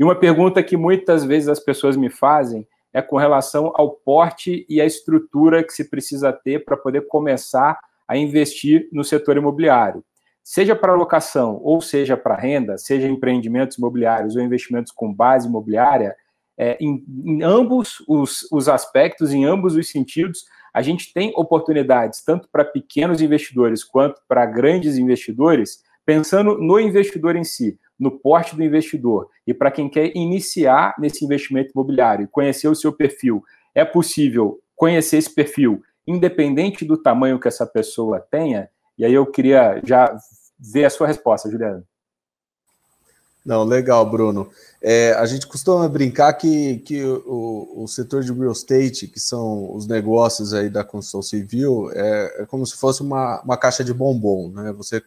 E uma pergunta que muitas vezes as pessoas me fazem é com relação ao porte e a estrutura que se precisa ter para poder começar a investir no setor imobiliário. Seja para locação ou seja para renda, seja empreendimentos imobiliários ou investimentos com base imobiliária, é, em, em, ambos os, os aspectos, em ambos os sentidos, a gente tem oportunidades tanto para pequenos investidores quanto para grandes investidores, pensando no investidor em si, no porte do investidor e para quem quer iniciar nesse investimento imobiliário conhecer o seu perfil, é possível conhecer esse perfil independente do tamanho que essa pessoa tenha? E aí eu queria já ver a sua resposta, Juliano. Não, legal, Bruno. É, a gente costuma brincar que, que o, o, setor de real estate, que são os negócios aí da construção civil, é, é como se fosse uma, uma caixa de bombom, né? Você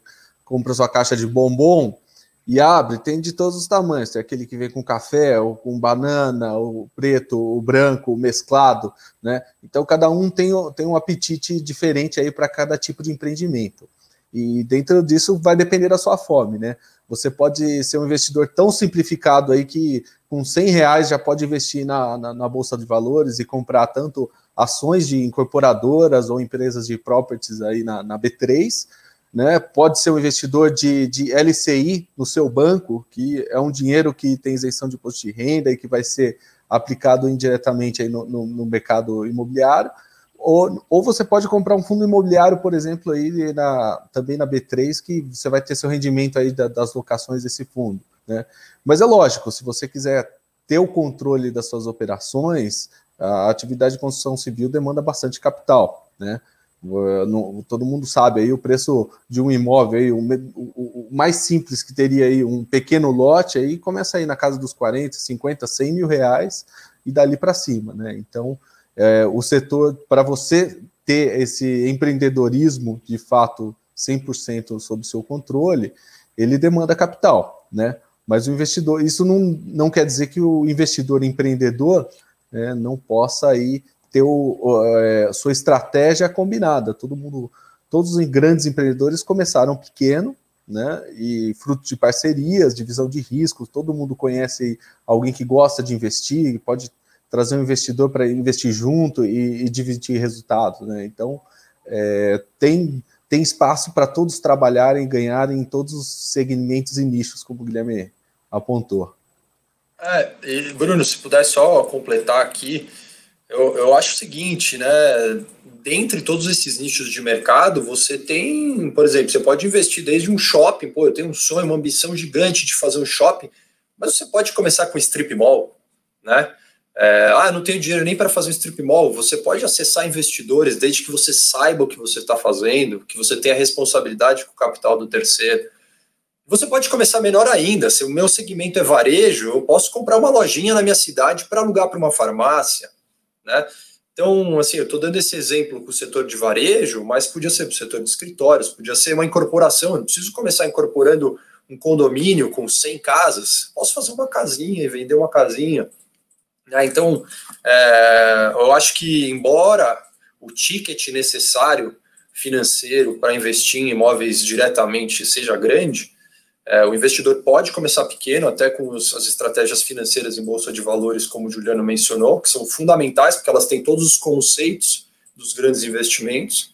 compra sua caixa de bombom e abre, tem de todos os tamanhos. Tem aquele que vem com café, ou com banana, o preto, o branco, o mesclado, né? Então cada um tem, tem um apetite diferente aí para cada tipo de empreendimento. E dentro disso vai depender da sua fome, né? Você pode ser um investidor tão simplificado aí que com 100 reais já pode investir na, na, na, Bolsa de Valores e comprar tanto ações de incorporadoras ou empresas de properties aí na, na B3, né? Pode ser um investidor de, de LCI no seu banco, que é um dinheiro que tem isenção de imposto de renda e que vai ser aplicado indiretamente aí no, no, no mercado imobiliário ou, ou você pode comprar um fundo imobiliário, por exemplo, aí na, também na B3, que você vai ter seu rendimento aí da, das locações desse fundo. Né? Mas é lógico, se você quiser ter o controle das suas operações, a atividade de construção civil demanda bastante capital. Né? Todo mundo sabe aí o preço de um imóvel aí, o, o, o, mais simples que teria aí um pequeno lote aí começa aí na casa dos 40, 50, 100 mil reais e dali para cima, né? Então é, o setor, para você ter esse empreendedorismo de fato 100% sob seu controle, ele demanda capital, né? Mas o investidor, isso não, não quer dizer que o investidor empreendedor né, não possa aí ter o, é, sua estratégia combinada. Todo mundo, todos os grandes empreendedores começaram pequeno, né? E fruto de parcerias, divisão de riscos. Todo mundo conhece alguém que gosta de investir, pode trazer um investidor para investir junto e, e, dividir resultados, né? Então é, tem tem espaço para todos trabalharem, ganharem em todos os segmentos e nichos, como o Guilherme apontou. É, e Bruno, se puder só completar aqui, eu, eu acho o seguinte, né? Dentre todos esses nichos de mercado, você tem, por exemplo, você pode investir desde um shopping, pô, eu tenho um sonho, uma ambição gigante de fazer um shopping, mas você pode começar com strip mall, né? É, ah, não tenho dinheiro nem para fazer um strip mall. Você pode acessar investidores desde que você saiba o que você está fazendo, que você tenha responsabilidade com o capital do terceiro. Você pode começar menor ainda. Se o meu segmento é varejo, eu posso comprar uma lojinha na minha cidade para alugar para uma farmácia, né? Então, assim, eu estou dando esse exemplo com o setor de varejo, mas podia ser para o setor de escritórios, podia ser uma incorporação. Eu não preciso começar incorporando um condomínio com 100 casas. Posso fazer uma casinha e vender uma casinha. Né? Então, é, eu acho que, embora o ticket necessário financeiro para investir em imóveis diretamente seja grande, é, o investidor pode começar pequeno, até com os, as estratégias financeiras em bolsa de valores, como o Juliano mencionou, que são fundamentais, porque elas têm todos os conceitos dos grandes investimentos,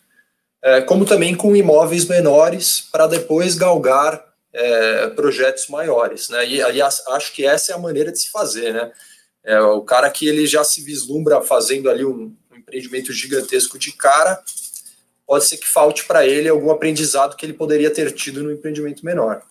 é, como também com imóveis menores, para depois galgar é, projetos maiores. Né? E, aliás, acho que essa é a maneira de se fazer. Né? É, o cara que ele já se vislumbra fazendo ali um, um empreendimento gigantesco de cara, pode ser que falte para ele algum aprendizado que ele poderia ter tido no empreendimento menor.